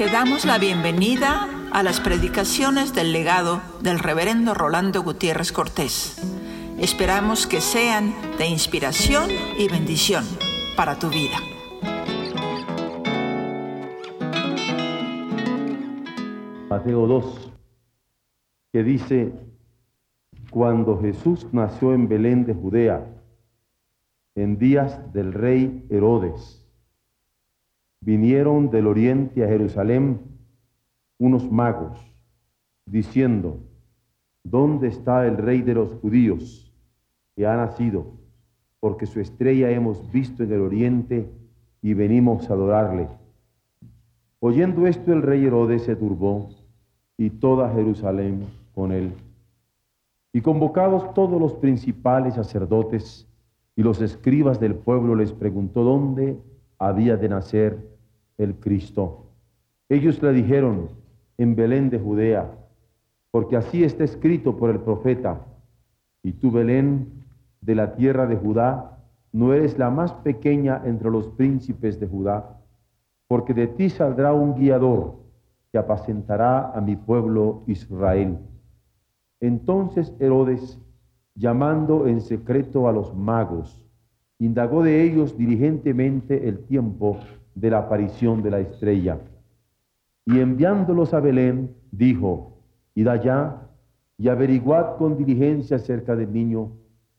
Te damos la bienvenida a las predicaciones del legado del reverendo Rolando Gutiérrez Cortés. Esperamos que sean de inspiración y bendición para tu vida. Mateo 2, que dice, cuando Jesús nació en Belén de Judea, en días del rey Herodes, vinieron del oriente a Jerusalén unos magos, diciendo, ¿dónde está el rey de los judíos que ha nacido? Porque su estrella hemos visto en el oriente y venimos a adorarle. Oyendo esto el rey Herodes se turbó y toda Jerusalén con él. Y convocados todos los principales sacerdotes y los escribas del pueblo les preguntó dónde había de nacer el Cristo. Ellos le dijeron en Belén de Judea, porque así está escrito por el profeta, y tú Belén de la tierra de Judá, no eres la más pequeña entre los príncipes de Judá, porque de ti saldrá un guiador que apacentará a mi pueblo Israel. Entonces Herodes, llamando en secreto a los magos, indagó de ellos diligentemente el tiempo de la aparición de la estrella. Y enviándolos a Belén, dijo, id allá y averiguad con diligencia acerca del niño,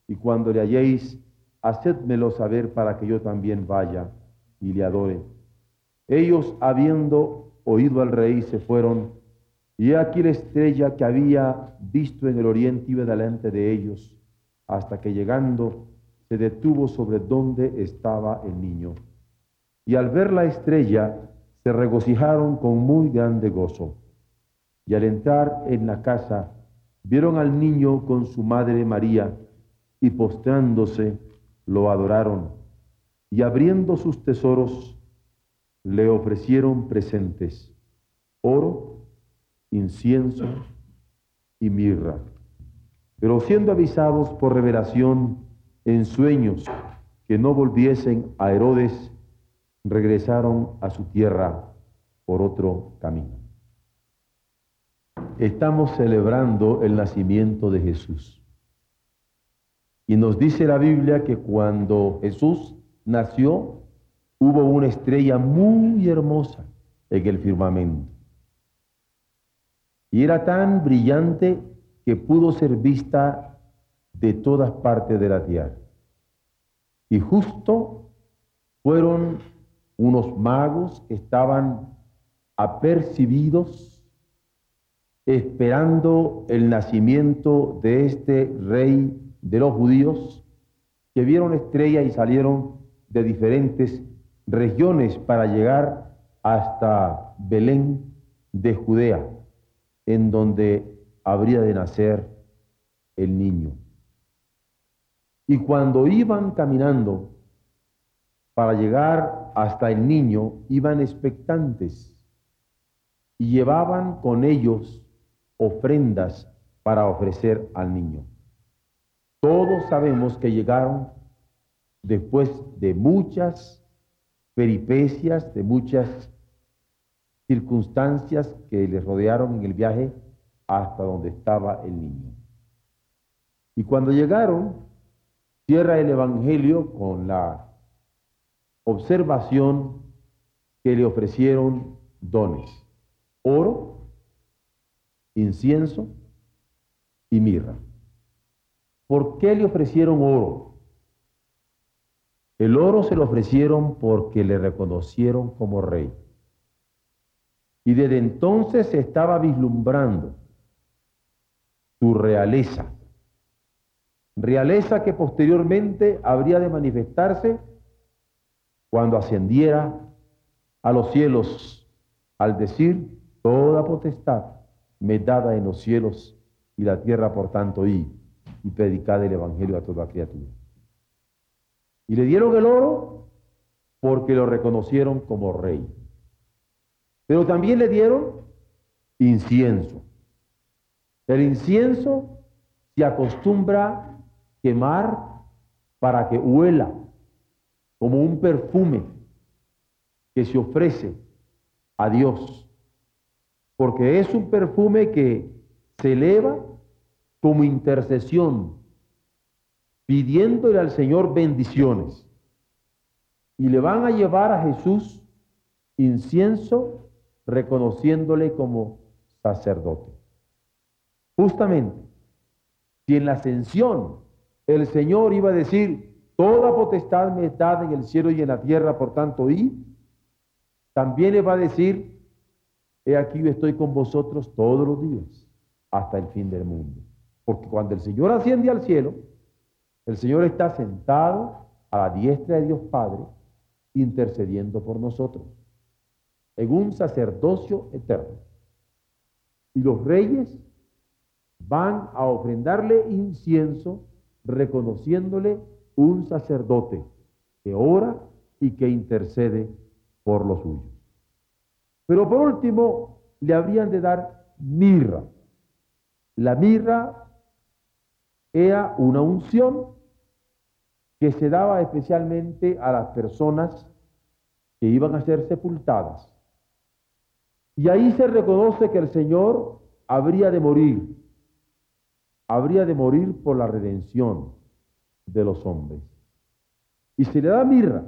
y cuando le halléis, hacedmelo saber para que yo también vaya y le adore. Ellos, habiendo oído al rey, se fueron, y aquí la estrella que había visto en el oriente iba delante de ellos, hasta que llegando se detuvo sobre donde estaba el niño y al ver la estrella se regocijaron con muy grande gozo. Y al entrar en la casa, vieron al niño con su madre María, y postrándose, lo adoraron, y abriendo sus tesoros, le ofrecieron presentes, oro, incienso y mirra. Pero siendo avisados por revelación en sueños que no volviesen a Herodes, regresaron a su tierra por otro camino. Estamos celebrando el nacimiento de Jesús. Y nos dice la Biblia que cuando Jesús nació, hubo una estrella muy hermosa en el firmamento. Y era tan brillante que pudo ser vista de todas partes de la tierra. Y justo fueron unos magos que estaban apercibidos esperando el nacimiento de este rey de los judíos, que vieron estrella y salieron de diferentes regiones para llegar hasta Belén de Judea, en donde habría de nacer el niño. Y cuando iban caminando para llegar hasta el niño iban expectantes y llevaban con ellos ofrendas para ofrecer al niño. Todos sabemos que llegaron después de muchas peripecias, de muchas circunstancias que les rodearon en el viaje hasta donde estaba el niño. Y cuando llegaron, cierra el Evangelio con la observación que le ofrecieron dones, oro, incienso y mirra. ¿Por qué le ofrecieron oro? El oro se lo ofrecieron porque le reconocieron como rey. Y desde entonces se estaba vislumbrando su realeza. Realeza que posteriormente habría de manifestarse cuando ascendiera a los cielos al decir, toda potestad me dada en los cielos y la tierra, por tanto, y, y predicad el Evangelio a toda criatura. Y le dieron el oro porque lo reconocieron como rey. Pero también le dieron incienso. El incienso se acostumbra quemar para que huela como un perfume que se ofrece a Dios porque es un perfume que se eleva como intercesión, pidiéndole al Señor bendiciones. Y le van a llevar a Jesús incienso, reconociéndole como sacerdote. Justamente, si en la ascensión el Señor iba a decir, toda potestad me está en el cielo y en la tierra, por tanto, y también le va a decir, he aquí yo estoy con vosotros todos los días, hasta el fin del mundo. Porque cuando el Señor asciende al cielo, el Señor está sentado a la diestra de Dios Padre, intercediendo por nosotros, en un sacerdocio eterno. Y los reyes van a ofrendarle incienso, reconociéndole un sacerdote que ora y que intercede por los suyos. Pero por último, le habrían de dar mirra. La mirra era una unción que se daba especialmente a las personas que iban a ser sepultadas. Y ahí se reconoce que el Señor habría de morir, habría de morir por la redención de los hombres. Y se le da mirra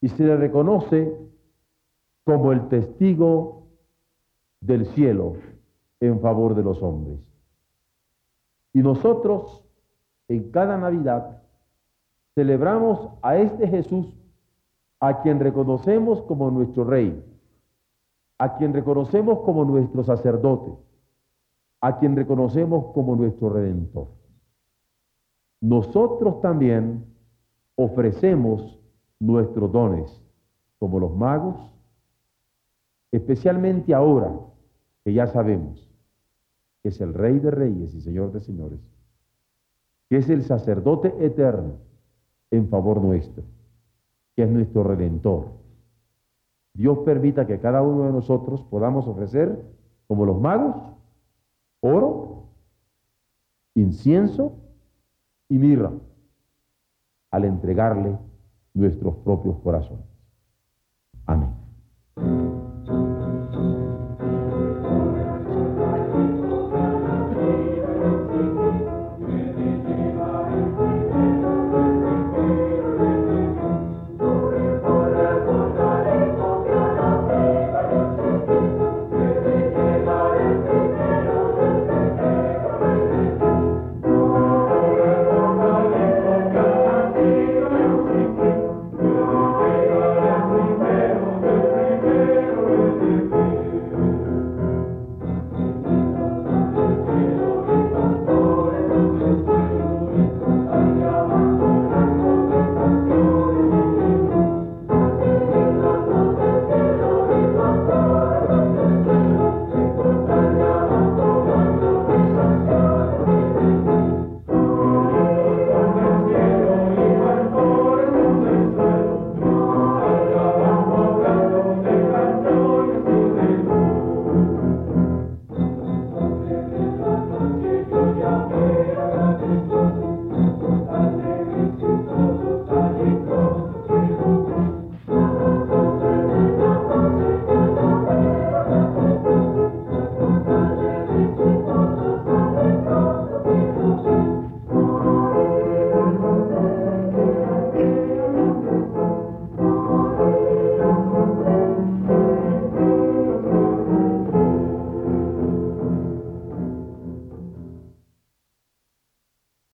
y se le reconoce como el testigo del cielo en favor de los hombres. Y nosotros en cada Navidad celebramos a este Jesús a quien reconocemos como nuestro Rey, a quien reconocemos como nuestro sacerdote, a quien reconocemos como nuestro Redentor. Nosotros también ofrecemos nuestros dones, como los magos, especialmente ahora que ya sabemos que es el Rey de Reyes y Señor de Señores, que es el sacerdote eterno en favor nuestro, que es nuestro redentor. Dios permita que cada uno de nosotros podamos ofrecer, como los magos, oro, incienso y mirra, al entregarle nuestros propios corazones.